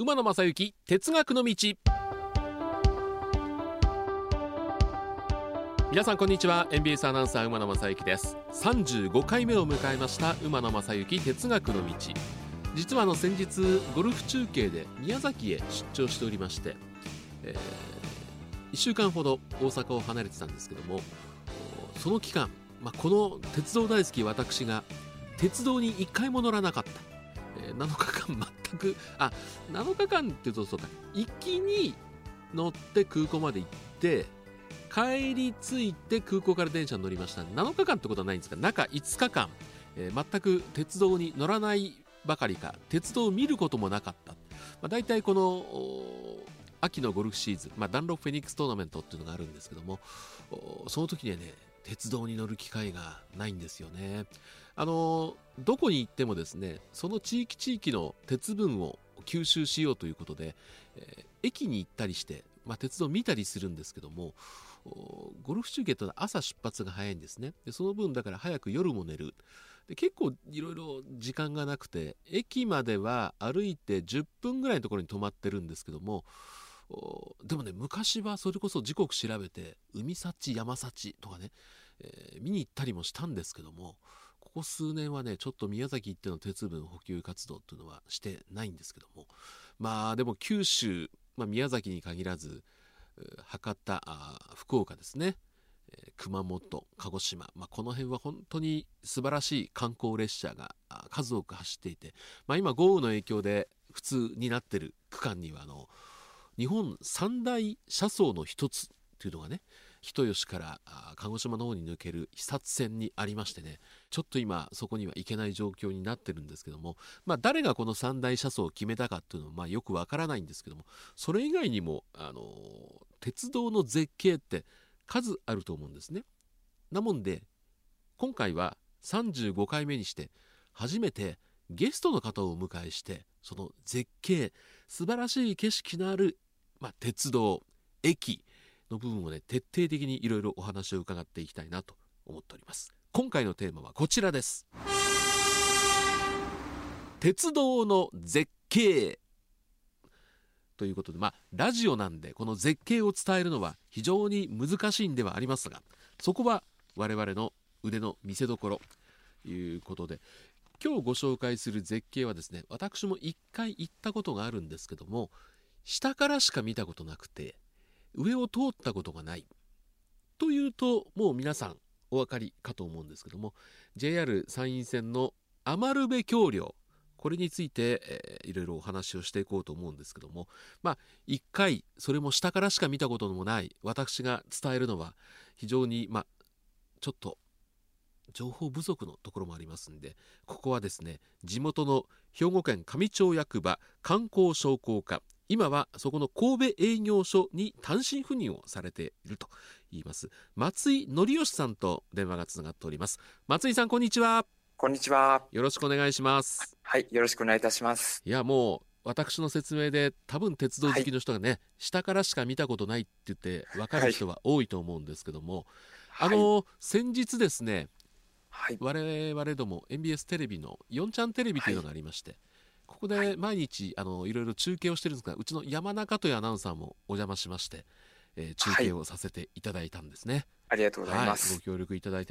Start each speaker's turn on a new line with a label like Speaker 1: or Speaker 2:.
Speaker 1: 馬野正幸哲学の道。皆さんこんにちは。NBS アナウンサー馬野正幸です。35回目を迎えました。馬野正幸哲学の道。実はあの先日ゴルフ中継で宮崎へ出張しておりまして、えー、1週間ほど大阪を離れてたんですけどもその期間、まあ、この鉄道大好き私が鉄道に1回も乗らなかった、ー、7日間全くあ7日間っていうとそうか行きに乗って空港まで行って帰り着いて空港から電車に乗りました。7日間ってことはないんですが中5日間、えー、全く鉄道に乗らないばかりか鉄道を見ることもなかった、まあ、大体この秋のゴルフシーズン、まあ、ダンロップフェニックストーナメントっていうのがあるんですけどもその時にはね鉄道に乗る機会がないんですよね。あのどこに行ってもですねその地域地域の鉄分を吸収しようということで、えー、駅に行ったりして、まあ、鉄道見たりするんですけどもゴルフ中継というのは朝出発が早いんですね。でその分だから早く夜も寝る。で結構いろいろ時間がなくて駅までは歩いて10分ぐらいのところに止まってるんですけどもでもね昔はそれこそ時刻調べて海幸山幸とかね、えー、見に行ったりもしたんですけどもここ数年はねちょっと宮崎行っての鉄分補給活動っていうのはしてないんですけどもまあでも九州、まあ、宮崎に限らず博多福岡ですね熊本鹿児島、まあ、この辺は本当に素晴らしい観光列車が数多く走っていて、まあ、今豪雨の影響で普通になってる区間にはあの日本三大車窓の一つというのがね人吉から鹿児島の方に抜ける視察線にありましてねちょっと今そこには行けない状況になってるんですけども、まあ、誰がこの三大車窓を決めたかっていうのはまあよくわからないんですけどもそれ以外にもあの鉄道の絶景って数あると思うんですね。なもんで今回は35回目にして初めてゲストの方をお迎えしてその絶景素晴らしい景色のある、まあ、鉄道駅の部分をね徹底的にいろいろお話を伺っていきたいなと思っております。今回のテーマはこちらです。鉄道の絶景。ということでまあラジオなんでこの絶景を伝えるのは非常に難しいんではありますがそこは我々の腕の見せ所ということで今日ご紹介する絶景はですね私も一回行ったことがあるんですけども下からしか見たことなくて上を通ったことがない。というともう皆さんお分かりかと思うんですけども JR 山陰線の余部橋梁これについて、えー、いろいろお話をしていこうと思うんですけどもまあ一回それも下からしか見たこともない私が伝えるのは非常にまあちょっと情報不足のところもありますんでここはですね地元の兵庫県上町役場観光商工課今はそこの神戸営業所に単身赴任をされていると言います。松井則義さんと電話がつながっております。松井さんこんにちは。
Speaker 2: こんにちは。
Speaker 1: よろしくお願いします。
Speaker 2: はいよろしくお願いいたします。
Speaker 1: いやもう私の説明で多分鉄道好きの人がね、はい、下からしか見たことないって言って分かる人は多いと思うんですけども、はい、あの、先日ですね、はい、我々ども MBS テレビの4ちゃんテレビというのがありまして、ここで毎日あのいろいろ中継をしてるんですがうちの山中というアナウンサーもお邪魔しまして、えー、中継をさせていただいたんですね。
Speaker 2: ありがとうございます、
Speaker 1: はい、ご協力いただいて